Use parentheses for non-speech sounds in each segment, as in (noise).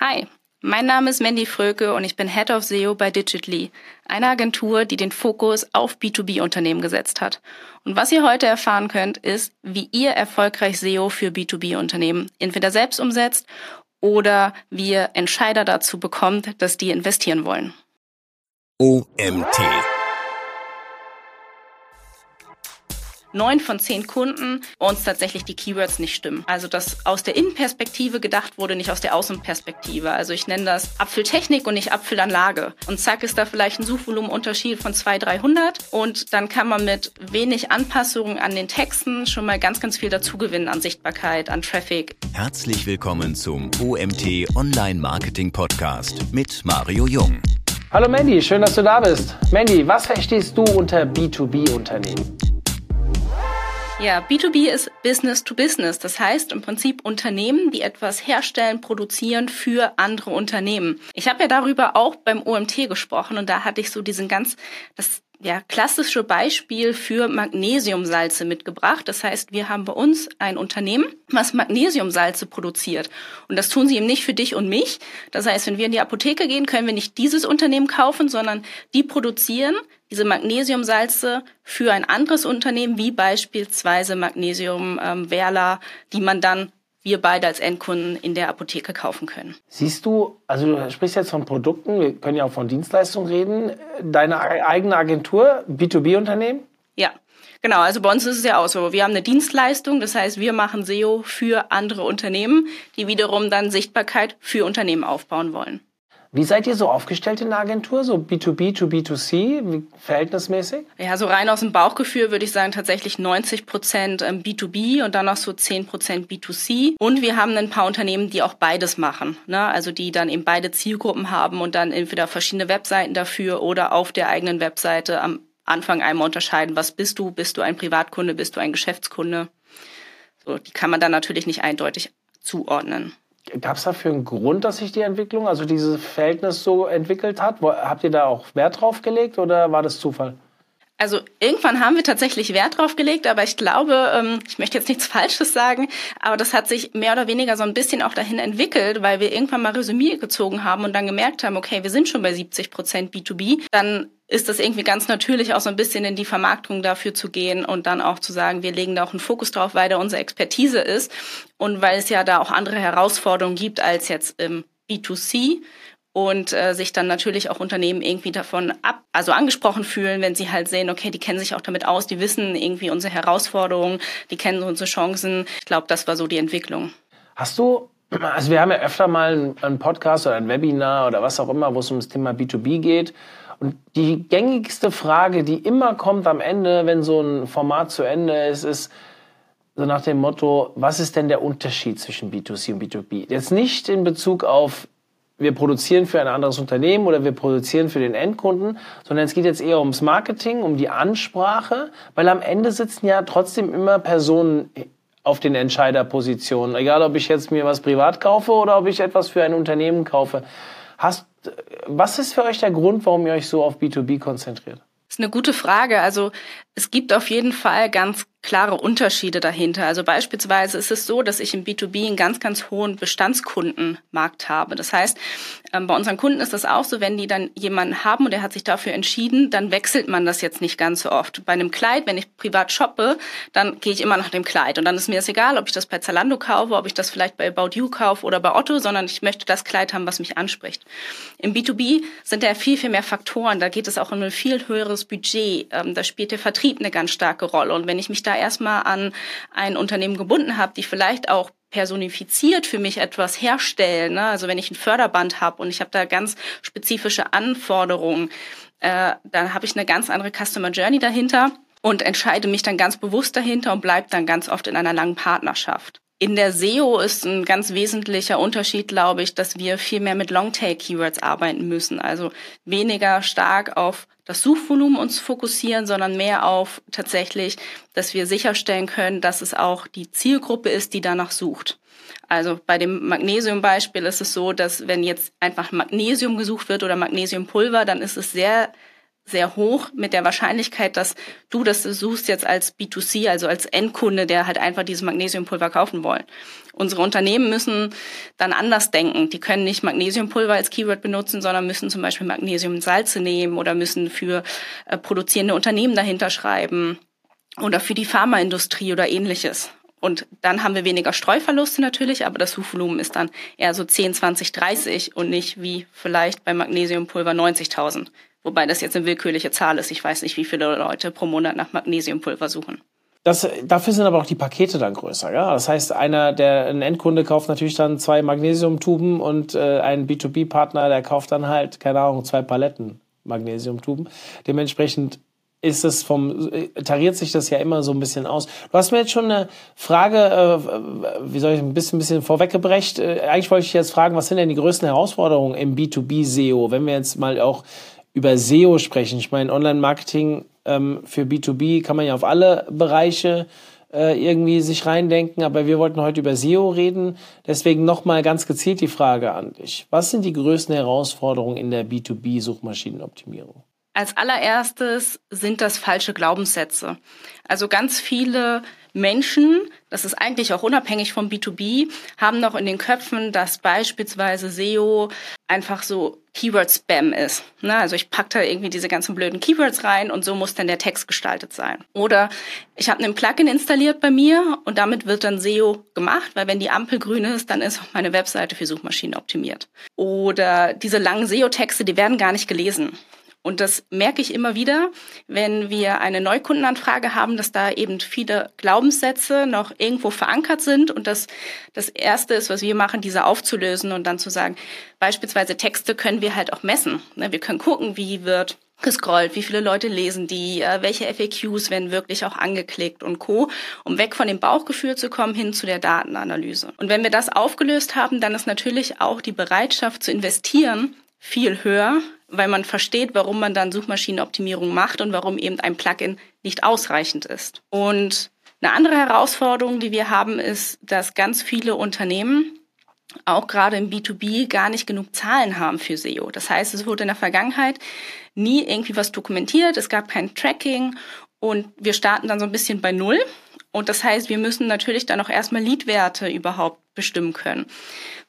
Hi, mein Name ist Mandy Fröke und ich bin Head of SEO bei Digitly, einer Agentur, die den Fokus auf B2B-Unternehmen gesetzt hat. Und was ihr heute erfahren könnt, ist, wie ihr erfolgreich SEO für B2B-Unternehmen entweder selbst umsetzt oder wie ihr Entscheider dazu bekommt, dass die investieren wollen. OMT neun von zehn Kunden uns tatsächlich die Keywords nicht stimmen. Also dass aus der Innenperspektive gedacht wurde, nicht aus der Außenperspektive. Also ich nenne das Apfeltechnik und nicht Apfelanlage. Und zack ist da vielleicht ein Suchvolumenunterschied von 200, 300 und dann kann man mit wenig Anpassungen an den Texten schon mal ganz, ganz viel dazugewinnen an Sichtbarkeit, an Traffic. Herzlich willkommen zum OMT Online Marketing Podcast mit Mario Jung. Hallo Mandy, schön, dass du da bist. Mandy, was verstehst du unter B2B-Unternehmen? Ja, B2B ist Business to Business. Das heißt im Prinzip Unternehmen, die etwas herstellen, produzieren für andere Unternehmen. Ich habe ja darüber auch beim OMT gesprochen und da hatte ich so diesen ganz, das ja, klassische Beispiel für Magnesiumsalze mitgebracht. Das heißt, wir haben bei uns ein Unternehmen, was Magnesiumsalze produziert. Und das tun sie eben nicht für dich und mich. Das heißt, wenn wir in die Apotheke gehen, können wir nicht dieses Unternehmen kaufen, sondern die produzieren diese Magnesiumsalze für ein anderes Unternehmen, wie beispielsweise Magnesium ähm, Werla, die man dann wir beide als Endkunden in der Apotheke kaufen können. Siehst du, also du sprichst jetzt von Produkten, wir können ja auch von Dienstleistungen reden, deine eigene Agentur, B2B-Unternehmen? Ja. Genau, also bei uns ist es ja auch so. Wir haben eine Dienstleistung, das heißt, wir machen SEO für andere Unternehmen, die wiederum dann Sichtbarkeit für Unternehmen aufbauen wollen. Wie seid ihr so aufgestellt in der Agentur? So B2B to B2C, verhältnismäßig? Ja, so rein aus dem Bauchgefühl würde ich sagen tatsächlich 90 Prozent B2B ähm, und dann noch so 10 Prozent B2C. Und wir haben ein paar Unternehmen, die auch beides machen. Ne? Also die dann eben beide Zielgruppen haben und dann entweder verschiedene Webseiten dafür oder auf der eigenen Webseite am Anfang einmal unterscheiden, was bist du? Bist du ein Privatkunde? Bist du ein Geschäftskunde? So, die kann man dann natürlich nicht eindeutig zuordnen. Gab es dafür einen Grund, dass sich die Entwicklung, also dieses Verhältnis so entwickelt hat? Habt ihr da auch Wert drauf gelegt oder war das Zufall? Also irgendwann haben wir tatsächlich Wert drauf gelegt, aber ich glaube, ähm, ich möchte jetzt nichts (laughs) Falsches sagen, aber das hat sich mehr oder weniger so ein bisschen auch dahin entwickelt, weil wir irgendwann mal Resümee gezogen haben und dann gemerkt haben, okay, wir sind schon bei 70 Prozent B2B, dann ist das irgendwie ganz natürlich auch so ein bisschen in die Vermarktung dafür zu gehen und dann auch zu sagen, wir legen da auch einen Fokus drauf, weil da unsere Expertise ist und weil es ja da auch andere Herausforderungen gibt als jetzt im B2C und äh, sich dann natürlich auch Unternehmen irgendwie davon ab, also angesprochen fühlen, wenn sie halt sehen, okay, die kennen sich auch damit aus, die wissen irgendwie unsere Herausforderungen, die kennen unsere Chancen. Ich glaube, das war so die Entwicklung. Hast du, also wir haben ja öfter mal einen Podcast oder ein Webinar oder was auch immer, wo es um das Thema B2B geht. Und die gängigste Frage, die immer kommt am Ende, wenn so ein Format zu Ende ist, ist, so nach dem Motto, was ist denn der Unterschied zwischen B2C und B2B? Jetzt nicht in Bezug auf wir produzieren für ein anderes Unternehmen oder wir produzieren für den Endkunden, sondern es geht jetzt eher ums Marketing, um die Ansprache, weil am Ende sitzen ja trotzdem immer Personen auf den Entscheiderpositionen, egal ob ich jetzt mir was privat kaufe oder ob ich etwas für ein Unternehmen kaufe. Hast, was ist für euch der Grund, warum ihr euch so auf B2B konzentriert? Das ist eine gute Frage. Also es gibt auf jeden Fall ganz klare Unterschiede dahinter. Also beispielsweise ist es so, dass ich im B2B einen ganz, ganz hohen Bestandskundenmarkt habe. Das heißt, ähm, bei unseren Kunden ist das auch so, wenn die dann jemanden haben und der hat sich dafür entschieden, dann wechselt man das jetzt nicht ganz so oft. Bei einem Kleid, wenn ich privat shoppe, dann gehe ich immer nach dem Kleid. Und dann ist mir das egal, ob ich das bei Zalando kaufe, ob ich das vielleicht bei About You kaufe oder bei Otto, sondern ich möchte das Kleid haben, was mich anspricht. Im B2B sind da viel, viel mehr Faktoren. Da geht es auch um ein viel höheres Budget. Ähm, da spielt der Vertrieb eine ganz starke Rolle. Und wenn ich mich da erstmal an ein Unternehmen gebunden habe, die vielleicht auch personifiziert für mich etwas herstellen. Ne? Also wenn ich ein Förderband habe und ich habe da ganz spezifische Anforderungen, äh, dann habe ich eine ganz andere Customer Journey dahinter und entscheide mich dann ganz bewusst dahinter und bleibe dann ganz oft in einer langen Partnerschaft. In der SEO ist ein ganz wesentlicher Unterschied, glaube ich, dass wir viel mehr mit Longtail-Keywords arbeiten müssen. Also weniger stark auf das Suchvolumen uns fokussieren, sondern mehr auf tatsächlich, dass wir sicherstellen können, dass es auch die Zielgruppe ist, die danach sucht. Also bei dem Magnesiumbeispiel ist es so, dass wenn jetzt einfach Magnesium gesucht wird oder Magnesiumpulver, dann ist es sehr sehr hoch mit der Wahrscheinlichkeit, dass du das suchst jetzt als B2C, also als Endkunde, der halt einfach dieses Magnesiumpulver kaufen wollen. Unsere Unternehmen müssen dann anders denken. Die können nicht Magnesiumpulver als Keyword benutzen, sondern müssen zum Beispiel Magnesiumsalze nehmen oder müssen für äh, produzierende Unternehmen dahinter schreiben oder für die Pharmaindustrie oder ähnliches. Und dann haben wir weniger Streuverluste natürlich, aber das Suchvolumen ist dann eher so 10, 20, 30 und nicht wie vielleicht bei Magnesiumpulver 90.000. Wobei das jetzt eine willkürliche Zahl ist. Ich weiß nicht, wie viele Leute pro Monat nach Magnesiumpulver suchen. Das, dafür sind aber auch die Pakete dann größer. Ja? Das heißt, einer, der ein Endkunde kauft natürlich dann zwei Magnesiumtuben und äh, ein B2B-Partner, der kauft dann halt, keine Ahnung, zwei Paletten Magnesiumtuben. Dementsprechend ist es vom, tariert sich das ja immer so ein bisschen aus. Du hast mir jetzt schon eine Frage, äh, wie soll ich ein bisschen, ein bisschen vorweggebrecht. Äh, eigentlich wollte ich jetzt fragen, was sind denn die größten Herausforderungen im B2B SEO, wenn wir jetzt mal auch über SEO sprechen. Ich meine, Online-Marketing ähm, für B2B kann man ja auf alle Bereiche äh, irgendwie sich reindenken, aber wir wollten heute über SEO reden. Deswegen nochmal ganz gezielt die Frage an dich. Was sind die größten Herausforderungen in der B2B-Suchmaschinenoptimierung? Als allererstes sind das falsche Glaubenssätze. Also ganz viele Menschen, das ist eigentlich auch unabhängig vom B2B, haben noch in den Köpfen, dass beispielsweise SEO einfach so Keyword-Spam ist. Ne? Also ich packe da irgendwie diese ganzen blöden Keywords rein und so muss dann der Text gestaltet sein. Oder ich habe ein Plugin installiert bei mir und damit wird dann SEO gemacht, weil wenn die Ampel grün ist, dann ist auch meine Webseite für Suchmaschinen optimiert. Oder diese langen SEO-Texte, die werden gar nicht gelesen. Und das merke ich immer wieder, wenn wir eine Neukundenanfrage haben, dass da eben viele Glaubenssätze noch irgendwo verankert sind. Und das, das Erste ist, was wir machen, diese aufzulösen und dann zu sagen, beispielsweise Texte können wir halt auch messen. Ne, wir können gucken, wie wird gescrollt, wie viele Leute lesen die, äh, welche FAQs werden wirklich auch angeklickt und Co., um weg von dem Bauchgefühl zu kommen hin zu der Datenanalyse. Und wenn wir das aufgelöst haben, dann ist natürlich auch die Bereitschaft zu investieren viel höher, weil man versteht, warum man dann Suchmaschinenoptimierung macht und warum eben ein Plugin nicht ausreichend ist. Und eine andere Herausforderung, die wir haben, ist, dass ganz viele Unternehmen auch gerade im B2B gar nicht genug Zahlen haben für SEO. Das heißt, es wurde in der Vergangenheit nie irgendwie was dokumentiert, es gab kein Tracking und wir starten dann so ein bisschen bei Null. Und das heißt, wir müssen natürlich dann auch erstmal Leadwerte überhaupt bestimmen können.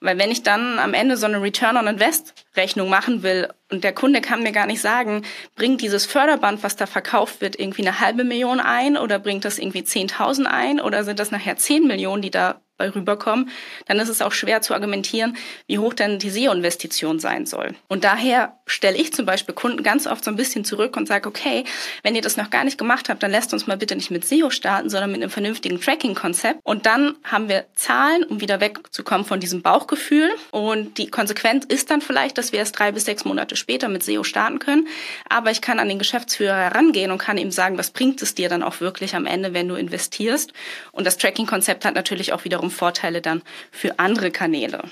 Weil wenn ich dann am Ende so eine Return on Invest Rechnung machen will und der Kunde kann mir gar nicht sagen, bringt dieses Förderband, was da verkauft wird, irgendwie eine halbe Million ein oder bringt das irgendwie 10.000 ein oder sind das nachher 10 Millionen, die da rüberkommen, dann ist es auch schwer zu argumentieren, wie hoch denn die SEO-Investition sein soll. Und daher stelle ich zum Beispiel Kunden ganz oft so ein bisschen zurück und sage, okay, wenn ihr das noch gar nicht gemacht habt, dann lasst uns mal bitte nicht mit SEO starten, sondern mit einem vernünftigen Tracking-Konzept. Und dann haben wir Zahlen, um wieder wegzukommen von diesem Bauchgefühl. Und die Konsequenz ist dann vielleicht, dass wir erst drei bis sechs Monate später mit SEO starten können. Aber ich kann an den Geschäftsführer herangehen und kann ihm sagen, was bringt es dir dann auch wirklich am Ende, wenn du investierst. Und das Tracking-Konzept hat natürlich auch wiederum Vorteile dann für andere Kanäle.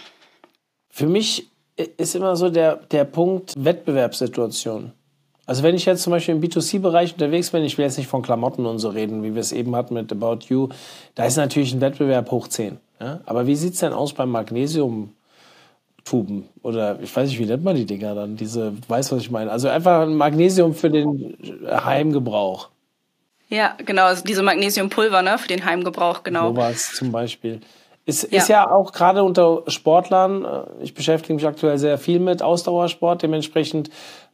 Für mich ist immer so der, der Punkt Wettbewerbssituation. Also wenn ich jetzt zum Beispiel im B2C-Bereich unterwegs bin, ich will jetzt nicht von Klamotten und so reden, wie wir es eben hatten mit About You, da ist natürlich ein Wettbewerb hoch 10. Ja? Aber wie sieht es denn aus beim Magnesium? Tuben oder ich weiß nicht, wie nennt man die Dinger dann? Diese, weißt was ich meine? Also einfach ein Magnesium für den Heimgebrauch. Ja, genau, also diese Magnesiumpulver, ne, für den Heimgebrauch, genau. Sowas zum Beispiel. Ist, ja. ist ja auch gerade unter Sportlern, äh, ich beschäftige mich aktuell sehr viel mit Ausdauersport, dementsprechend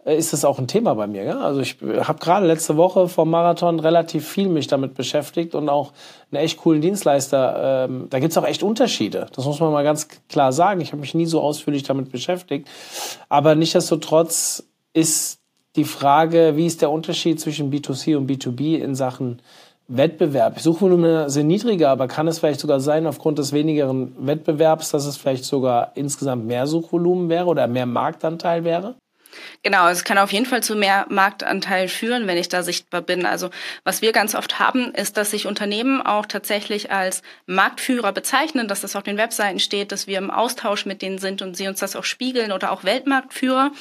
äh, ist das auch ein Thema bei mir. Ja? Also ich habe gerade letzte Woche vom Marathon relativ viel mich damit beschäftigt und auch einen echt coolen Dienstleister. Ähm, da gibt's auch echt Unterschiede. Das muss man mal ganz klar sagen. Ich habe mich nie so ausführlich damit beschäftigt. Aber nichtsdestotrotz ist die Frage, wie ist der Unterschied zwischen B2C und B2B in Sachen Wettbewerb? Suchvolumen sind niedriger, aber kann es vielleicht sogar sein, aufgrund des wenigeren Wettbewerbs, dass es vielleicht sogar insgesamt mehr Suchvolumen wäre oder mehr Marktanteil wäre? Genau, es kann auf jeden Fall zu mehr Marktanteil führen, wenn ich da sichtbar bin. Also was wir ganz oft haben, ist, dass sich Unternehmen auch tatsächlich als Marktführer bezeichnen, dass das auf den Webseiten steht, dass wir im Austausch mit denen sind und sie uns das auch spiegeln oder auch Weltmarktführer.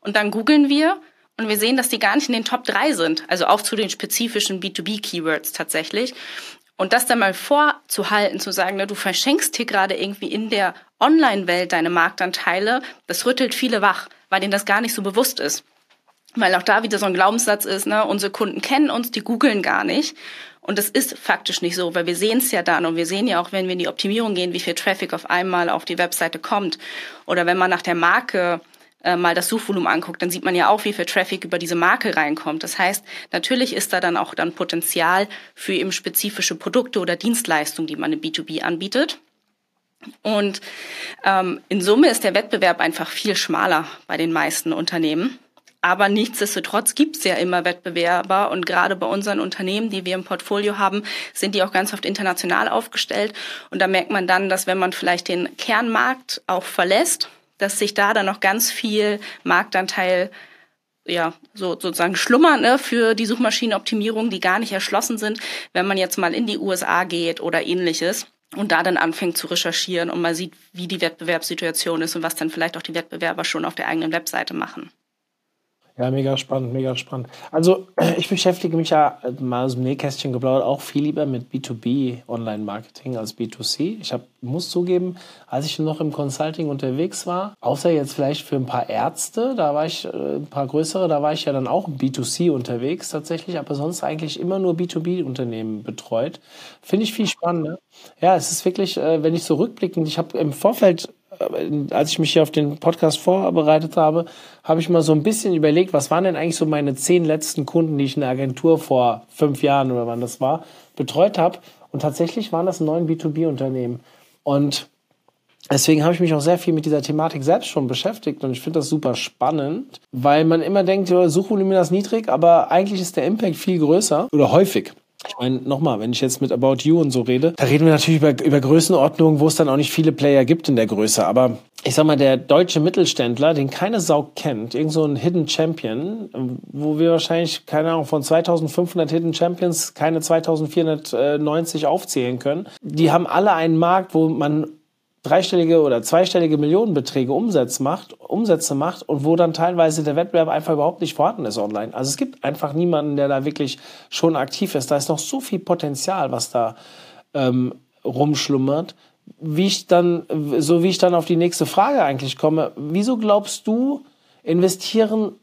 Und dann googeln wir und wir sehen, dass die gar nicht in den Top 3 sind, also auch zu den spezifischen B2B-Keywords tatsächlich. Und das dann mal vorzuhalten, zu sagen, ne, du verschenkst hier gerade irgendwie in der Online-Welt deine Marktanteile, das rüttelt viele wach weil denen das gar nicht so bewusst ist. weil auch da wieder so ein Glaubenssatz ist, ne, unsere Kunden kennen uns, die googeln gar nicht. Und das ist faktisch nicht so, weil wir sehen es ja dann und wir sehen ja auch, wenn wir in die Optimierung gehen, wie viel Traffic auf einmal auf die Webseite kommt. Oder wenn man nach der Marke äh, mal das Suchvolumen anguckt, dann sieht man ja auch, wie viel Traffic über diese Marke reinkommt. Das heißt, natürlich ist da dann auch dann Potenzial für eben spezifische Produkte oder Dienstleistungen, die man im B2B anbietet. Und ähm, in Summe ist der Wettbewerb einfach viel schmaler bei den meisten Unternehmen. Aber nichtsdestotrotz gibt es ja immer Wettbewerber und gerade bei unseren Unternehmen, die wir im Portfolio haben, sind die auch ganz oft international aufgestellt. Und da merkt man dann, dass wenn man vielleicht den Kernmarkt auch verlässt, dass sich da dann noch ganz viel Marktanteil ja, so sozusagen schlummern ne, für die Suchmaschinenoptimierung, die gar nicht erschlossen sind, wenn man jetzt mal in die USA geht oder ähnliches und da dann anfängt zu recherchieren und mal sieht, wie die Wettbewerbssituation ist und was dann vielleicht auch die Wettbewerber schon auf der eigenen Webseite machen. Ja, mega spannend, mega spannend. Also (clears throat) ich beschäftige mich ja mal aus dem Nähkästchen geplaudert auch viel lieber mit B2B Online-Marketing als B2C. Ich hab, muss zugeben, als ich noch im Consulting unterwegs war, außer jetzt vielleicht für ein paar Ärzte, da war ich, äh, ein paar größere, da war ich ja dann auch B2C unterwegs tatsächlich, aber sonst eigentlich immer nur B2B-Unternehmen betreut. Finde ich viel spannender. Ja, es ist wirklich, äh, wenn ich so rückblickend, ich habe im Vorfeld äh, als ich mich hier auf den Podcast vorbereitet habe, habe ich mal so ein bisschen überlegt, was waren denn eigentlich so meine zehn letzten Kunden, die ich in der Agentur vor fünf Jahren oder wann das war, betreut habe. Und tatsächlich waren das neun B2B-Unternehmen. Und deswegen habe ich mich auch sehr viel mit dieser Thematik selbst schon beschäftigt. Und ich finde das super spannend, weil man immer denkt, Suchvolumen ist niedrig, aber eigentlich ist der Impact viel größer oder häufig. Ich meine, nochmal, wenn ich jetzt mit About You und so rede, da reden wir natürlich über, über Größenordnungen, wo es dann auch nicht viele Player gibt in der Größe. Aber ich sag mal, der deutsche Mittelständler, den keine Sau kennt, irgend so ein Hidden Champion, wo wir wahrscheinlich, keine Ahnung, von 2500 Hidden Champions keine 2490 aufzählen können, die haben alle einen Markt, wo man dreistellige oder zweistellige Millionenbeträge Umsätze macht, Umsätze macht und wo dann teilweise der Wettbewerb einfach überhaupt nicht vorhanden ist online. Also es gibt einfach niemanden, der da wirklich schon aktiv ist. Da ist noch so viel Potenzial, was da ähm, rumschlummert. Wie ich dann, so wie ich dann auf die nächste Frage eigentlich komme, wieso glaubst du, investieren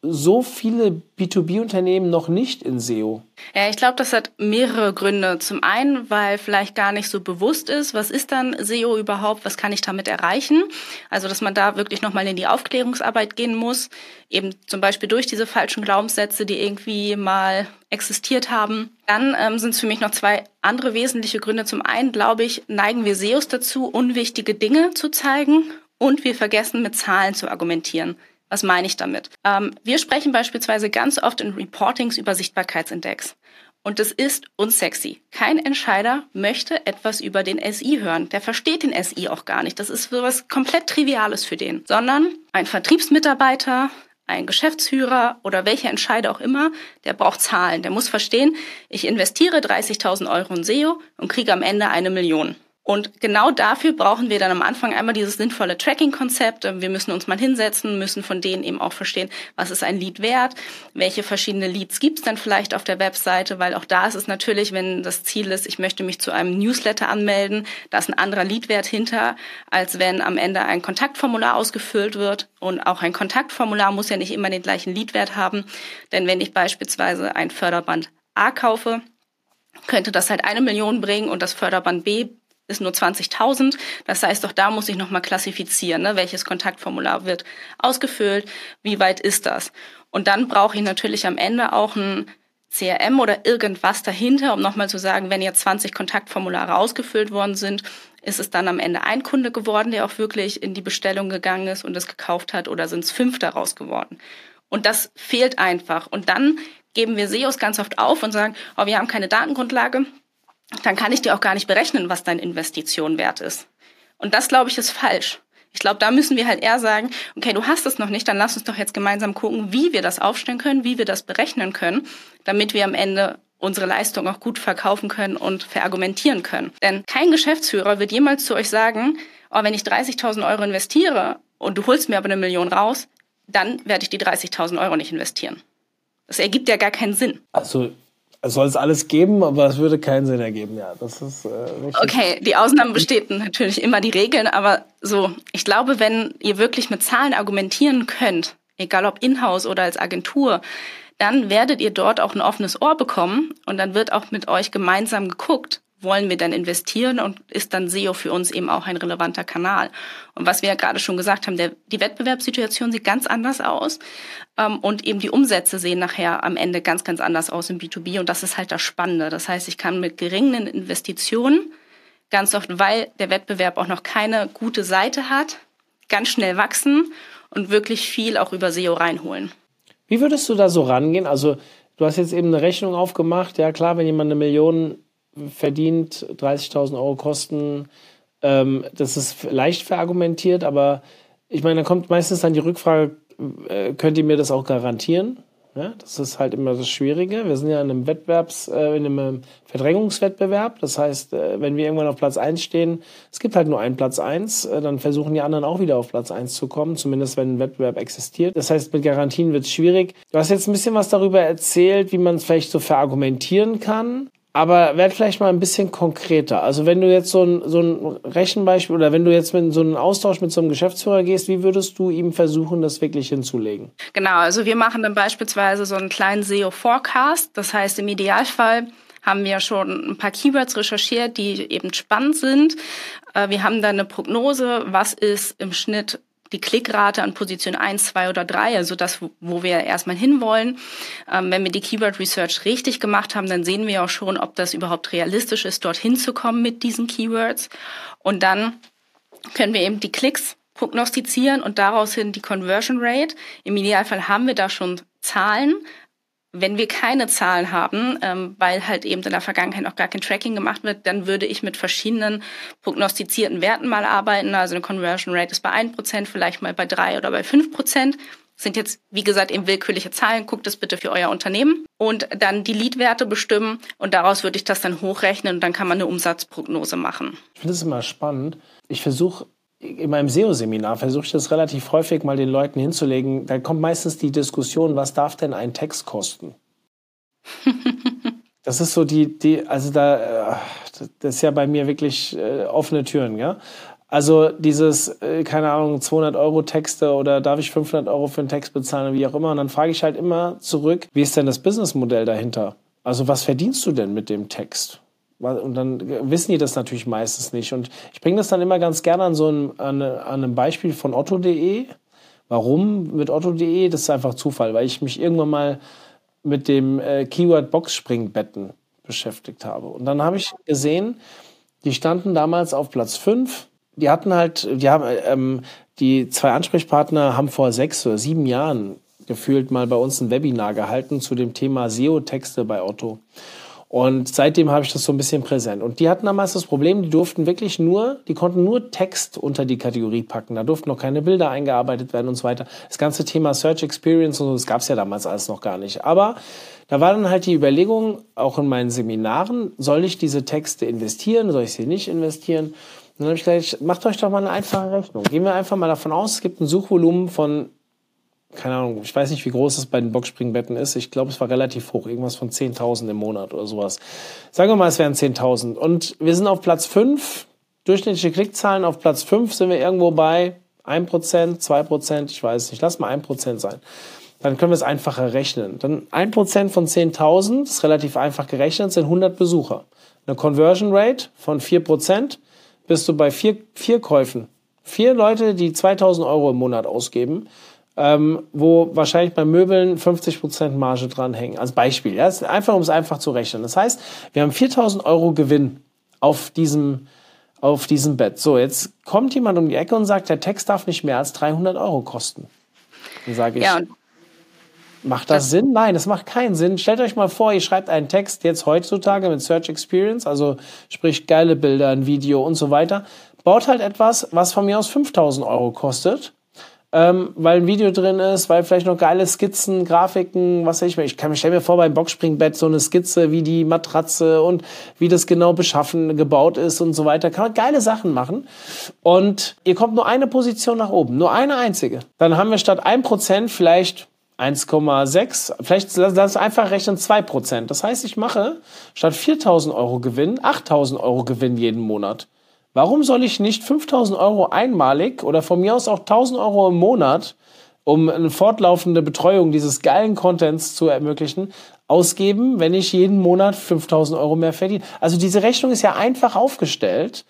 so viele B2B-Unternehmen noch nicht in SEO? Ja, ich glaube, das hat mehrere Gründe. Zum einen, weil vielleicht gar nicht so bewusst ist, was ist dann SEO überhaupt, was kann ich damit erreichen? Also, dass man da wirklich nochmal in die Aufklärungsarbeit gehen muss, eben zum Beispiel durch diese falschen Glaubenssätze, die irgendwie mal existiert haben. Dann ähm, sind es für mich noch zwei andere wesentliche Gründe. Zum einen, glaube ich, neigen wir SEOs dazu, unwichtige Dinge zu zeigen und wir vergessen, mit Zahlen zu argumentieren. Was meine ich damit? Ähm, wir sprechen beispielsweise ganz oft in Reportings über Sichtbarkeitsindex. Und das ist unsexy. Kein Entscheider möchte etwas über den SI hören. Der versteht den SI auch gar nicht. Das ist sowas komplett Triviales für den. Sondern ein Vertriebsmitarbeiter, ein Geschäftsführer oder welcher Entscheider auch immer, der braucht Zahlen. Der muss verstehen, ich investiere 30.000 Euro in SEO und kriege am Ende eine Million. Und genau dafür brauchen wir dann am Anfang einmal dieses sinnvolle Tracking-Konzept. Wir müssen uns mal hinsetzen, müssen von denen eben auch verstehen, was ist ein Lead wert, welche verschiedene Leads gibt es dann vielleicht auf der Webseite, weil auch da ist es natürlich, wenn das Ziel ist, ich möchte mich zu einem Newsletter anmelden, da ist ein anderer Leadwert hinter, als wenn am Ende ein Kontaktformular ausgefüllt wird. Und auch ein Kontaktformular muss ja nicht immer den gleichen Leadwert haben, denn wenn ich beispielsweise ein Förderband A kaufe, könnte das halt eine Million bringen und das Förderband B ist nur 20.000. Das heißt, auch da muss ich nochmal klassifizieren, ne? welches Kontaktformular wird ausgefüllt, wie weit ist das. Und dann brauche ich natürlich am Ende auch ein CRM oder irgendwas dahinter, um nochmal zu sagen, wenn jetzt 20 Kontaktformulare ausgefüllt worden sind, ist es dann am Ende ein Kunde geworden, der auch wirklich in die Bestellung gegangen ist und es gekauft hat oder sind es fünf daraus geworden? Und das fehlt einfach. Und dann geben wir SEOs ganz oft auf und sagen, oh, wir haben keine Datengrundlage, dann kann ich dir auch gar nicht berechnen, was deine Investition wert ist. Und das, glaube ich, ist falsch. Ich glaube, da müssen wir halt eher sagen, okay, du hast es noch nicht, dann lass uns doch jetzt gemeinsam gucken, wie wir das aufstellen können, wie wir das berechnen können, damit wir am Ende unsere Leistung auch gut verkaufen können und verargumentieren können. Denn kein Geschäftsführer wird jemals zu euch sagen, oh, wenn ich 30.000 Euro investiere und du holst mir aber eine Million raus, dann werde ich die 30.000 Euro nicht investieren. Das ergibt ja gar keinen Sinn. Also es soll es alles geben, aber es würde keinen Sinn ergeben, ja. Das ist äh, Okay, die Ausnahmen bestätigen natürlich immer die Regeln, aber so, ich glaube, wenn ihr wirklich mit Zahlen argumentieren könnt, egal ob in-house oder als Agentur, dann werdet ihr dort auch ein offenes Ohr bekommen und dann wird auch mit euch gemeinsam geguckt, wollen wir dann investieren und ist dann SEO für uns eben auch ein relevanter Kanal. Und was wir ja gerade schon gesagt haben, der, die Wettbewerbssituation sieht ganz anders aus ähm, und eben die Umsätze sehen nachher am Ende ganz, ganz anders aus im B2B und das ist halt das Spannende. Das heißt, ich kann mit geringen Investitionen ganz oft, weil der Wettbewerb auch noch keine gute Seite hat, ganz schnell wachsen und wirklich viel auch über SEO reinholen. Wie würdest du da so rangehen? Also du hast jetzt eben eine Rechnung aufgemacht. Ja klar, wenn jemand eine Million verdient, 30.000 Euro kosten, ähm, das ist leicht verargumentiert, aber ich meine, da kommt meistens dann die Rückfrage, äh, könnt ihr mir das auch garantieren? Ja, das ist halt immer das Schwierige. Wir sind ja in einem Wettbewerbs, äh, in einem Verdrängungswettbewerb. Das heißt, äh, wenn wir irgendwann auf Platz 1 stehen, es gibt halt nur einen Platz 1, äh, dann versuchen die anderen auch wieder auf Platz 1 zu kommen, zumindest wenn ein Wettbewerb existiert. Das heißt, mit Garantien wird es schwierig. Du hast jetzt ein bisschen was darüber erzählt, wie man es vielleicht so verargumentieren kann. Aber werd vielleicht mal ein bisschen konkreter. Also wenn du jetzt so ein, so ein Rechenbeispiel oder wenn du jetzt mit so einen Austausch mit so einem Geschäftsführer gehst, wie würdest du ihm versuchen, das wirklich hinzulegen? Genau, also wir machen dann beispielsweise so einen kleinen SEO-Forecast. Das heißt, im Idealfall haben wir schon ein paar Keywords recherchiert, die eben spannend sind. Äh, wir haben dann eine Prognose, was ist im Schnitt die Klickrate an Position 1, 2 oder 3, also das, wo wir erstmal hinwollen. Ähm, wenn wir die Keyword Research richtig gemacht haben, dann sehen wir auch schon, ob das überhaupt realistisch ist, dorthin zu kommen mit diesen Keywords. Und dann können wir eben die Klicks prognostizieren und daraus hin die Conversion Rate. Im Idealfall haben wir da schon Zahlen, wenn wir keine Zahlen haben, ähm, weil halt eben in der Vergangenheit noch gar kein Tracking gemacht wird, dann würde ich mit verschiedenen prognostizierten Werten mal arbeiten. Also eine Conversion Rate ist bei 1%, vielleicht mal bei 3 oder bei 5%. Sind jetzt, wie gesagt, eben willkürliche Zahlen. Guckt es bitte für euer Unternehmen. Und dann die Lead-Werte bestimmen und daraus würde ich das dann hochrechnen und dann kann man eine Umsatzprognose machen. Ich finde das immer spannend. Ich versuche in meinem SEO-Seminar versuche ich das relativ häufig mal den Leuten hinzulegen. Da kommt meistens die Diskussion, was darf denn ein Text kosten? (laughs) das ist so die, die, also da, äh, das ist ja bei mir wirklich äh, offene Türen, ja. Also dieses, äh, keine Ahnung, 200 Euro Texte oder darf ich 500 Euro für einen Text bezahlen, wie auch immer. Und dann frage ich halt immer zurück, wie ist denn das Businessmodell dahinter? Also was verdienst du denn mit dem Text? Und dann wissen die das natürlich meistens nicht. Und ich bringe das dann immer ganz gerne an so einem, an, an einem Beispiel von otto.de. Warum mit otto.de? Das ist einfach Zufall, weil ich mich irgendwann mal mit dem äh, Keyword Boxspringbetten beschäftigt habe. Und dann habe ich gesehen, die standen damals auf Platz 5. Die hatten halt, die haben, ähm, die zwei Ansprechpartner haben vor sechs oder sieben Jahren gefühlt mal bei uns ein Webinar gehalten zu dem Thema SEO-Texte bei Otto. Und seitdem habe ich das so ein bisschen präsent. Und die hatten damals das Problem, die durften wirklich nur, die konnten nur Text unter die Kategorie packen. Da durften noch keine Bilder eingearbeitet werden und so weiter. Das ganze Thema Search Experience und so, das gab es ja damals alles noch gar nicht. Aber da war dann halt die Überlegung, auch in meinen Seminaren, soll ich diese Texte investieren, soll ich sie nicht investieren? Und dann habe ich gesagt, macht euch doch mal eine einfache Rechnung. Gehen wir einfach mal davon aus, es gibt ein Suchvolumen von keine Ahnung, ich weiß nicht, wie groß es bei den Boxspringbetten ist. Ich glaube, es war relativ hoch, irgendwas von 10.000 im Monat oder sowas. Sagen wir mal, es wären 10.000. Und wir sind auf Platz 5, durchschnittliche Klickzahlen auf Platz 5 sind wir irgendwo bei 1%, 2%, ich weiß nicht, lass mal 1% sein. Dann können wir es einfacher rechnen. Dann 1% von 10.000, ist relativ einfach gerechnet, sind 100 Besucher. Eine Conversion Rate von 4%, bist du bei vier, vier Käufen. Vier Leute, die 2.000 Euro im Monat ausgeben, ähm, wo wahrscheinlich bei Möbeln 50% Marge dranhängen. Als Beispiel. Ja? einfach, um es einfach zu rechnen. Das heißt, wir haben 4000 Euro Gewinn auf diesem, auf diesem Bett. So, jetzt kommt jemand um die Ecke und sagt, der Text darf nicht mehr als 300 Euro kosten. Dann sage ich, ja, macht das, das Sinn? Nein, das macht keinen Sinn. Stellt euch mal vor, ihr schreibt einen Text jetzt heutzutage mit Search Experience, also sprich geile Bilder, ein Video und so weiter. Baut halt etwas, was von mir aus 5000 Euro kostet ähm, weil ein Video drin ist, weil vielleicht noch geile Skizzen, Grafiken, was weiß ich. Ich kann mir stell mir vor beim Boxspringbett so eine Skizze, wie die Matratze und wie das genau beschaffen, gebaut ist und so weiter. Kann man geile Sachen machen. Und ihr kommt nur eine Position nach oben, nur eine einzige. Dann haben wir statt 1% vielleicht 1,6, vielleicht lass einfach rechnen 2%. Das heißt, ich mache statt 4.000 Euro Gewinn 8.000 Euro Gewinn jeden Monat. Warum soll ich nicht 5000 Euro einmalig oder von mir aus auch 1000 Euro im Monat um eine fortlaufende Betreuung dieses geilen Contents zu ermöglichen, ausgeben, wenn ich jeden Monat 5000 Euro mehr verdiene. Also diese Rechnung ist ja einfach aufgestellt.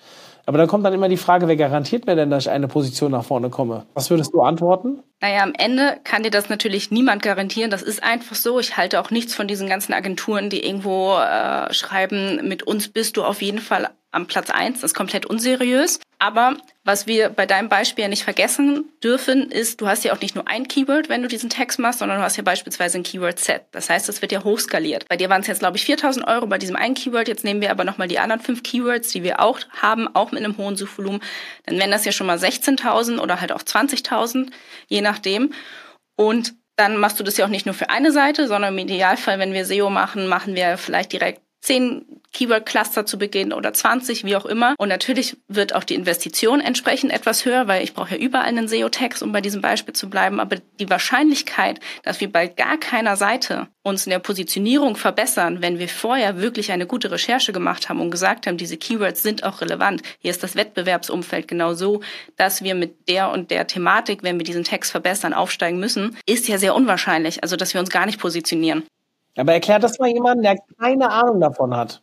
Aber dann kommt dann immer die Frage, wer garantiert mir denn, dass ich eine Position nach vorne komme? Was würdest du antworten? Naja, am Ende kann dir das natürlich niemand garantieren. Das ist einfach so. Ich halte auch nichts von diesen ganzen Agenturen, die irgendwo äh, schreiben, mit uns bist du auf jeden Fall am Platz eins. Das ist komplett unseriös. Aber was wir bei deinem Beispiel ja nicht vergessen dürfen, ist, du hast ja auch nicht nur ein Keyword, wenn du diesen Text machst, sondern du hast ja beispielsweise ein Keyword-Set. Das heißt, es wird ja hochskaliert. Bei dir waren es jetzt, glaube ich, 4000 Euro bei diesem einen Keyword. Jetzt nehmen wir aber nochmal die anderen fünf Keywords, die wir auch haben, auch mit einem hohen Suchvolumen. Dann wären das ja schon mal 16.000 oder halt auch 20.000, je nachdem. Und dann machst du das ja auch nicht nur für eine Seite, sondern im Idealfall, wenn wir SEO machen, machen wir vielleicht direkt zehn Keyword-Cluster zu Beginn oder 20, wie auch immer. Und natürlich wird auch die Investition entsprechend etwas höher, weil ich brauche ja überall einen SEO-Text, um bei diesem Beispiel zu bleiben. Aber die Wahrscheinlichkeit, dass wir bei gar keiner Seite uns in der Positionierung verbessern, wenn wir vorher wirklich eine gute Recherche gemacht haben und gesagt haben, diese Keywords sind auch relevant. Hier ist das Wettbewerbsumfeld genau so, dass wir mit der und der Thematik, wenn wir diesen Text verbessern, aufsteigen müssen, ist ja sehr unwahrscheinlich. Also, dass wir uns gar nicht positionieren. Aber erklärt das mal jemanden, der keine Ahnung davon hat.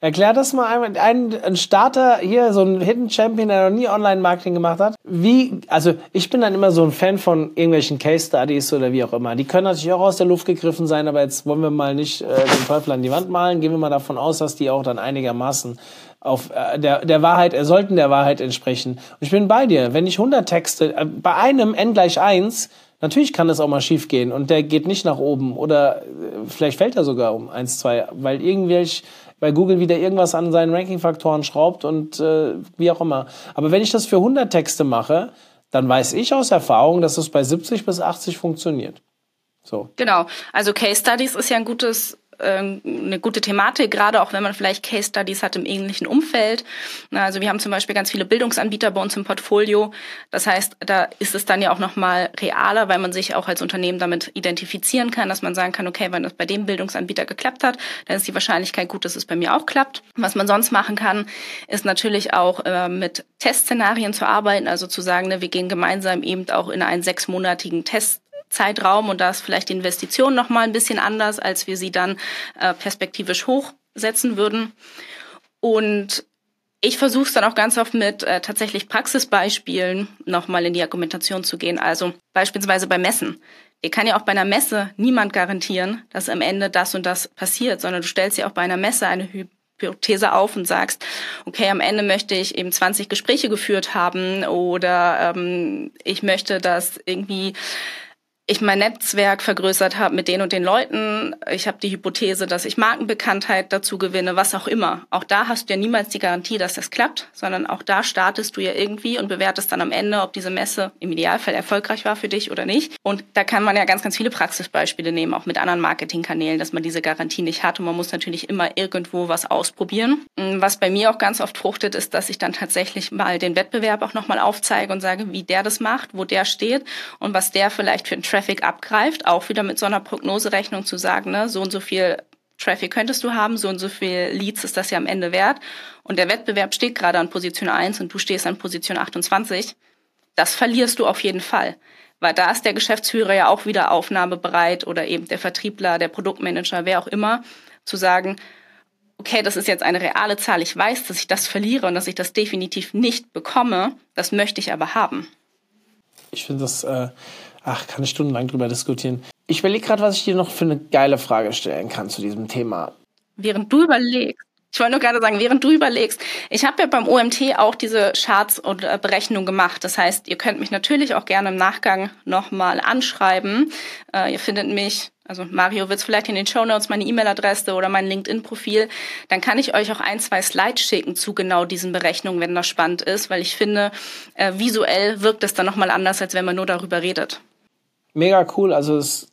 Erklär das mal einem, ein, ein Starter hier, so ein Hidden Champion, der noch nie Online-Marketing gemacht hat. Wie, also ich bin dann immer so ein Fan von irgendwelchen Case Studies oder wie auch immer. Die können natürlich auch aus der Luft gegriffen sein, aber jetzt wollen wir mal nicht äh, den Teufel an die Wand malen. Gehen wir mal davon aus, dass die auch dann einigermaßen auf äh, der, der Wahrheit, äh, sollten der Wahrheit entsprechen. Und ich bin bei dir. Wenn ich 100 Texte, äh, bei einem n gleich 1 Natürlich kann das auch mal schief gehen und der geht nicht nach oben oder äh, vielleicht fällt er sogar um eins, zwei, weil irgendwelch bei Google wieder irgendwas an seinen Ranking-Faktoren schraubt und äh, wie auch immer. Aber wenn ich das für 100 Texte mache, dann weiß ich aus Erfahrung, dass es bei 70 bis 80 funktioniert. So. Genau. Also Case Studies ist ja ein gutes eine gute Thematik, gerade auch wenn man vielleicht Case Studies hat im ähnlichen Umfeld. Also wir haben zum Beispiel ganz viele Bildungsanbieter bei uns im Portfolio. Das heißt, da ist es dann ja auch nochmal realer, weil man sich auch als Unternehmen damit identifizieren kann, dass man sagen kann, okay, wenn das bei dem Bildungsanbieter geklappt hat, dann ist die Wahrscheinlichkeit gut, dass es bei mir auch klappt. Was man sonst machen kann, ist natürlich auch äh, mit Testszenarien zu arbeiten, also zu sagen, ne, wir gehen gemeinsam eben auch in einen sechsmonatigen Test Zeitraum und da ist vielleicht die Investition noch mal ein bisschen anders, als wir sie dann äh, perspektivisch hochsetzen würden. Und ich versuche es dann auch ganz oft mit äh, tatsächlich Praxisbeispielen nochmal in die Argumentation zu gehen. Also beispielsweise bei Messen. Dir kann ja auch bei einer Messe niemand garantieren, dass am Ende das und das passiert, sondern du stellst ja auch bei einer Messe eine Hypothese auf und sagst, okay, am Ende möchte ich eben 20 Gespräche geführt haben oder ähm, ich möchte, dass irgendwie ich mein Netzwerk vergrößert habe mit den und den Leuten. Ich habe die Hypothese, dass ich Markenbekanntheit dazu gewinne, was auch immer. Auch da hast du ja niemals die Garantie, dass das klappt, sondern auch da startest du ja irgendwie und bewertest dann am Ende, ob diese Messe im Idealfall erfolgreich war für dich oder nicht. Und da kann man ja ganz, ganz viele Praxisbeispiele nehmen, auch mit anderen Marketingkanälen, dass man diese Garantie nicht hat. Und man muss natürlich immer irgendwo was ausprobieren. Was bei mir auch ganz oft fruchtet, ist, dass ich dann tatsächlich mal den Wettbewerb auch nochmal aufzeige und sage, wie der das macht, wo der steht und was der vielleicht für einen Traffic abgreift, auch wieder mit so einer Prognoserechnung zu sagen, ne, so und so viel Traffic könntest du haben, so und so viel Leads ist das ja am Ende wert. Und der Wettbewerb steht gerade an Position 1 und du stehst an Position 28. Das verlierst du auf jeden Fall. Weil da ist der Geschäftsführer ja auch wieder aufnahmebereit oder eben der Vertriebler, der Produktmanager, wer auch immer, zu sagen, okay, das ist jetzt eine reale Zahl, ich weiß, dass ich das verliere und dass ich das definitiv nicht bekomme, das möchte ich aber haben. Ich finde das äh, Ach, kann ich stundenlang drüber diskutieren. Ich überlege gerade, was ich dir noch für eine geile Frage stellen kann zu diesem Thema. Während du überlegst, ich wollte nur gerade sagen, während du überlegst, ich habe ja beim OMT auch diese Charts und äh, Berechnungen gemacht. Das heißt, ihr könnt mich natürlich auch gerne im Nachgang nochmal anschreiben. Äh, ihr findet mich also Mario wird vielleicht in den Show Notes meine E-Mail-Adresse oder mein LinkedIn-Profil, dann kann ich euch auch ein, zwei Slides schicken zu genau diesen Berechnungen, wenn das spannend ist, weil ich finde, äh, visuell wirkt es dann nochmal anders, als wenn man nur darüber redet. Mega cool, also es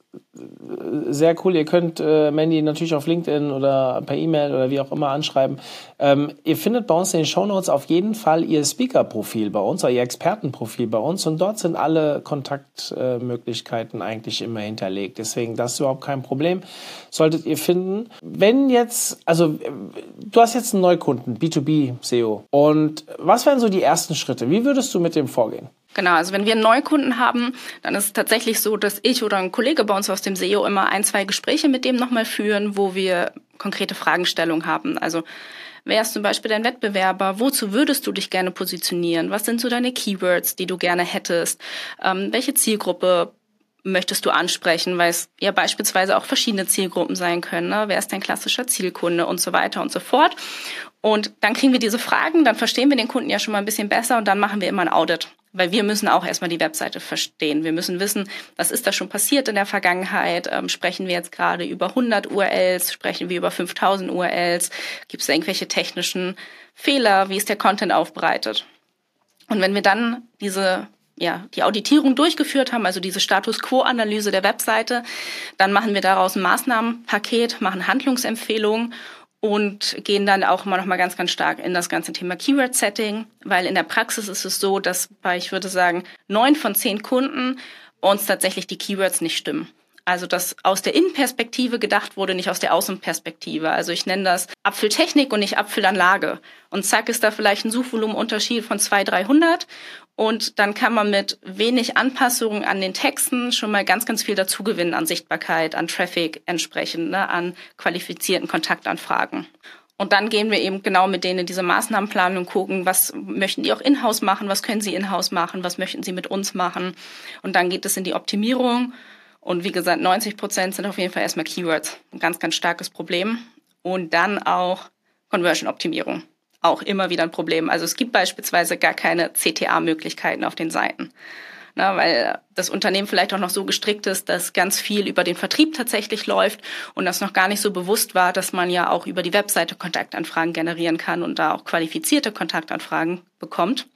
sehr cool. Ihr könnt äh, Mandy natürlich auf LinkedIn oder per E-Mail oder wie auch immer anschreiben. Ähm, ihr findet bei uns in den Show Notes auf jeden Fall ihr Speaker-Profil bei uns, oder ihr Expertenprofil bei uns und dort sind alle Kontaktmöglichkeiten äh, eigentlich immer hinterlegt. Deswegen, das ist überhaupt kein Problem. Solltet ihr finden. Wenn jetzt, also du hast jetzt einen Neukunden, B2B SEO. Und was wären so die ersten Schritte? Wie würdest du mit dem vorgehen? Genau, also wenn wir einen Neukunden haben, dann ist es tatsächlich so, dass ich oder ein Kollege bei uns aus dem SEO immer ein, zwei Gespräche mit dem nochmal führen, wo wir konkrete Fragestellungen haben. Also wer ist zum Beispiel dein Wettbewerber? Wozu würdest du dich gerne positionieren? Was sind so deine Keywords, die du gerne hättest? Ähm, welche Zielgruppe möchtest du ansprechen, weil es ja beispielsweise auch verschiedene Zielgruppen sein können. Ne? Wer ist dein klassischer Zielkunde und so weiter und so fort. Und dann kriegen wir diese Fragen, dann verstehen wir den Kunden ja schon mal ein bisschen besser und dann machen wir immer ein Audit. Weil wir müssen auch erstmal die Webseite verstehen. Wir müssen wissen, was ist da schon passiert in der Vergangenheit? Ähm, sprechen wir jetzt gerade über 100 URLs? Sprechen wir über 5000 URLs? Gibt es irgendwelche technischen Fehler? Wie ist der Content aufbereitet? Und wenn wir dann diese ja, die Auditierung durchgeführt haben, also diese Status Quo-Analyse der Webseite. Dann machen wir daraus ein Maßnahmenpaket, machen Handlungsempfehlungen und gehen dann auch immer noch mal ganz, ganz stark in das ganze Thema Keyword-Setting, weil in der Praxis ist es so, dass bei, ich würde sagen, neun von zehn Kunden uns tatsächlich die Keywords nicht stimmen. Also dass aus der Innenperspektive gedacht wurde, nicht aus der Außenperspektive. Also ich nenne das Apfeltechnik und nicht Apfelanlage. Und zack ist da vielleicht ein Suchvolumenunterschied von 200, 300 und dann kann man mit wenig Anpassungen an den Texten schon mal ganz, ganz viel dazugewinnen an Sichtbarkeit, an Traffic entsprechend, ne, an qualifizierten Kontaktanfragen. Und dann gehen wir eben genau mit denen in diese Maßnahmenplanung und gucken, was möchten die auch in-house machen, was können sie in-house machen, was möchten sie mit uns machen. Und dann geht es in die Optimierung. Und wie gesagt, 90 Prozent sind auf jeden Fall erstmal Keywords. Ein ganz, ganz starkes Problem. Und dann auch Conversion-Optimierung auch immer wieder ein Problem. Also es gibt beispielsweise gar keine CTA-Möglichkeiten auf den Seiten. Na, weil das Unternehmen vielleicht auch noch so gestrickt ist, dass ganz viel über den Vertrieb tatsächlich läuft und das noch gar nicht so bewusst war, dass man ja auch über die Webseite Kontaktanfragen generieren kann und da auch qualifizierte Kontaktanfragen bekommt.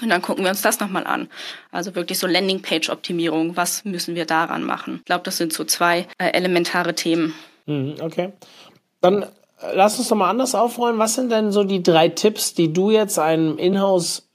Und dann gucken wir uns das nochmal an. Also wirklich so Landingpage-Optimierung. Was müssen wir daran machen? Ich glaube, das sind so zwei äh, elementare Themen. Mhm, okay. Dann lass uns doch mal anders aufrollen. Was sind denn so die drei Tipps, die du jetzt einem Inhouse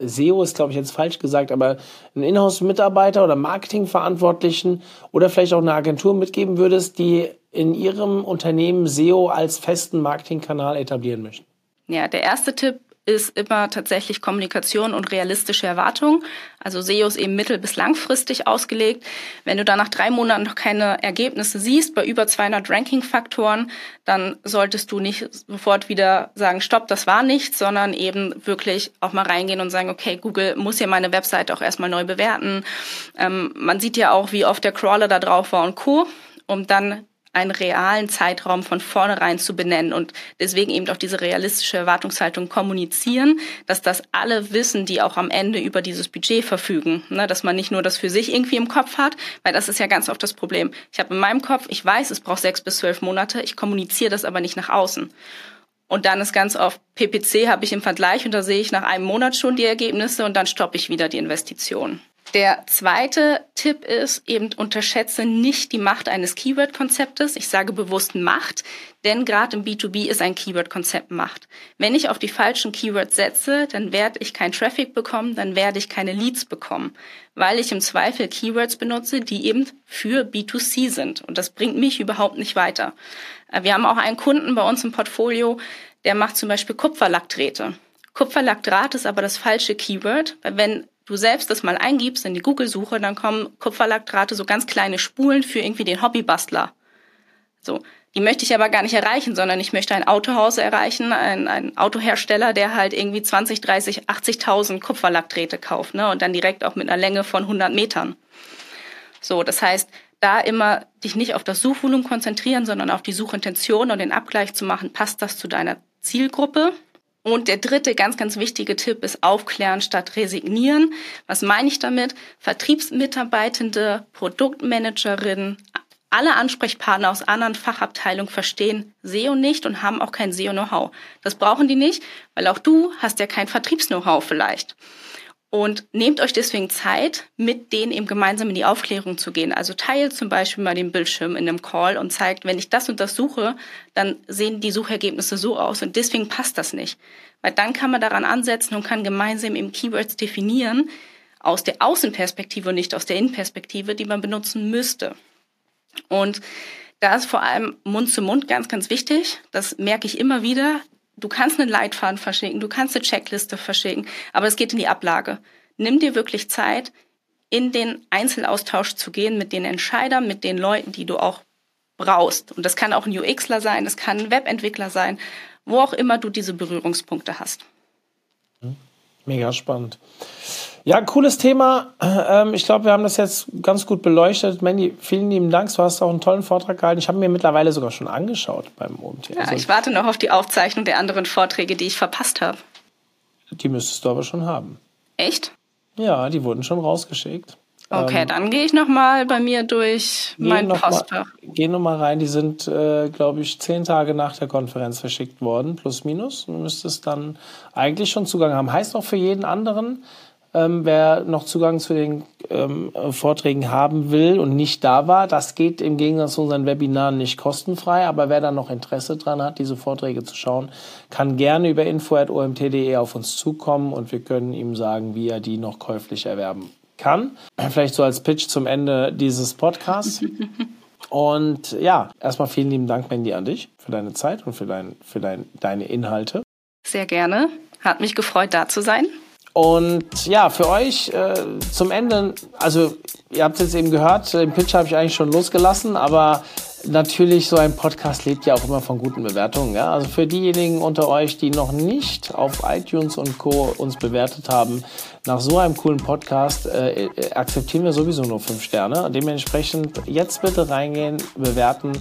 SEO ist, glaube ich, jetzt falsch gesagt, aber einen Inhouse-Mitarbeiter oder Marketingverantwortlichen oder vielleicht auch eine Agentur mitgeben würdest, die in ihrem Unternehmen SEO als festen Marketingkanal etablieren möchten? Ja, der erste Tipp ist immer tatsächlich Kommunikation und realistische Erwartungen. Also SEO ist eben mittel- bis langfristig ausgelegt. Wenn du da nach drei Monaten noch keine Ergebnisse siehst, bei über 200 Ranking-Faktoren, dann solltest du nicht sofort wieder sagen, stopp, das war nichts, sondern eben wirklich auch mal reingehen und sagen, okay, Google muss ja meine Webseite auch erstmal neu bewerten. Ähm, man sieht ja auch, wie oft der Crawler da drauf war und Co., um dann einen realen Zeitraum von vornherein zu benennen und deswegen eben auch diese realistische Erwartungshaltung kommunizieren, dass das alle wissen, die auch am Ende über dieses Budget verfügen, ne, dass man nicht nur das für sich irgendwie im Kopf hat, weil das ist ja ganz oft das Problem. Ich habe in meinem Kopf, ich weiß, es braucht sechs bis zwölf Monate, ich kommuniziere das aber nicht nach außen. Und dann ist ganz oft PPC habe ich im Vergleich und da sehe ich nach einem Monat schon die Ergebnisse und dann stoppe ich wieder die Investition. Der zweite Tipp ist eben unterschätze nicht die Macht eines Keyword-Konzeptes. Ich sage bewusst Macht, denn gerade im B2B ist ein Keyword-Konzept Macht. Wenn ich auf die falschen Keywords setze, dann werde ich kein Traffic bekommen, dann werde ich keine Leads bekommen, weil ich im Zweifel Keywords benutze, die eben für B2C sind. Und das bringt mich überhaupt nicht weiter. Äh, wir haben auch einen Kunden bei uns im Portfolio, der macht zum Beispiel Kupferlackdrähte. Kupferlackdraht ist aber das falsche Keyword, weil wenn du selbst das mal eingibst in die Google-Suche, dann kommen Kupferlackdrahte so ganz kleine Spulen für irgendwie den Hobbybastler. So, die möchte ich aber gar nicht erreichen, sondern ich möchte ein Autohaus erreichen, ein, ein Autohersteller, der halt irgendwie 20, 30, 80.000 Kupferlackdrähte kauft, ne, und dann direkt auch mit einer Länge von 100 Metern. So, das heißt, da immer dich nicht auf das Suchvolumen konzentrieren, sondern auf die Suchintention und den Abgleich zu machen, passt das zu deiner Zielgruppe? Und der dritte ganz, ganz wichtige Tipp ist aufklären statt resignieren. Was meine ich damit? Vertriebsmitarbeitende, Produktmanagerinnen, alle Ansprechpartner aus anderen Fachabteilungen verstehen SEO nicht und haben auch kein SEO-Know-how. Das brauchen die nicht, weil auch du hast ja kein Vertriebs-Know-how vielleicht. Und nehmt euch deswegen Zeit, mit denen eben gemeinsam in die Aufklärung zu gehen. Also teilt zum Beispiel mal den Bildschirm in einem Call und zeigt, wenn ich das und das suche, dann sehen die Suchergebnisse so aus und deswegen passt das nicht. Weil dann kann man daran ansetzen und kann gemeinsam eben Keywords definieren aus der Außenperspektive und nicht aus der Innenperspektive, die man benutzen müsste. Und da ist vor allem Mund zu Mund ganz, ganz wichtig. Das merke ich immer wieder. Du kannst einen Leitfaden verschicken, du kannst eine Checkliste verschicken, aber es geht in die Ablage. nimm dir wirklich Zeit, in den Einzelaustausch zu gehen mit den Entscheidern, mit den Leuten, die du auch brauchst. Und das kann auch ein UXler sein, das kann ein Webentwickler sein, wo auch immer du diese Berührungspunkte hast. Mega spannend. Ja, cooles Thema. Ähm, ich glaube, wir haben das jetzt ganz gut beleuchtet. Mandy, vielen lieben Dank. Du hast auch einen tollen Vortrag gehalten. Ich habe mir mittlerweile sogar schon angeschaut beim OMT. Ja, also, ich warte noch auf die Aufzeichnung der anderen Vorträge, die ich verpasst habe. Die müsstest du aber schon haben. Echt? Ja, die wurden schon rausgeschickt. Okay, ähm, dann gehe ich nochmal bei mir durch mein Postfach. Geh nochmal rein, die sind, äh, glaube ich, zehn Tage nach der Konferenz verschickt worden, plus minus. Du müsstest dann eigentlich schon Zugang haben. Heißt auch für jeden anderen, ähm, wer noch Zugang zu den ähm, Vorträgen haben will und nicht da war, das geht im Gegensatz zu unseren Webinaren nicht kostenfrei. Aber wer da noch Interesse dran hat, diese Vorträge zu schauen, kann gerne über info.omt.de auf uns zukommen und wir können ihm sagen, wie er die noch käuflich erwerben kann. Vielleicht so als Pitch zum Ende dieses Podcasts. (laughs) Und ja, erstmal vielen lieben Dank, Mandy, an dich für deine Zeit und für, dein, für dein, deine Inhalte. Sehr gerne. Hat mich gefreut, da zu sein. Und ja, für euch äh, zum Ende, also ihr habt es jetzt eben gehört, den Pitch habe ich eigentlich schon losgelassen, aber natürlich, so ein Podcast lebt ja auch immer von guten Bewertungen. Ja? Also für diejenigen unter euch, die noch nicht auf iTunes und Co. uns bewertet haben, nach so einem coolen Podcast äh, äh akzeptieren wir sowieso nur fünf Sterne. Dementsprechend jetzt bitte reingehen, bewerten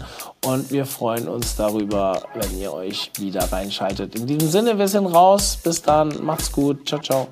und wir freuen uns darüber, wenn ihr euch wieder reinschaltet. In diesem Sinne, wir sind raus. Bis dann, macht's gut. Ciao, ciao.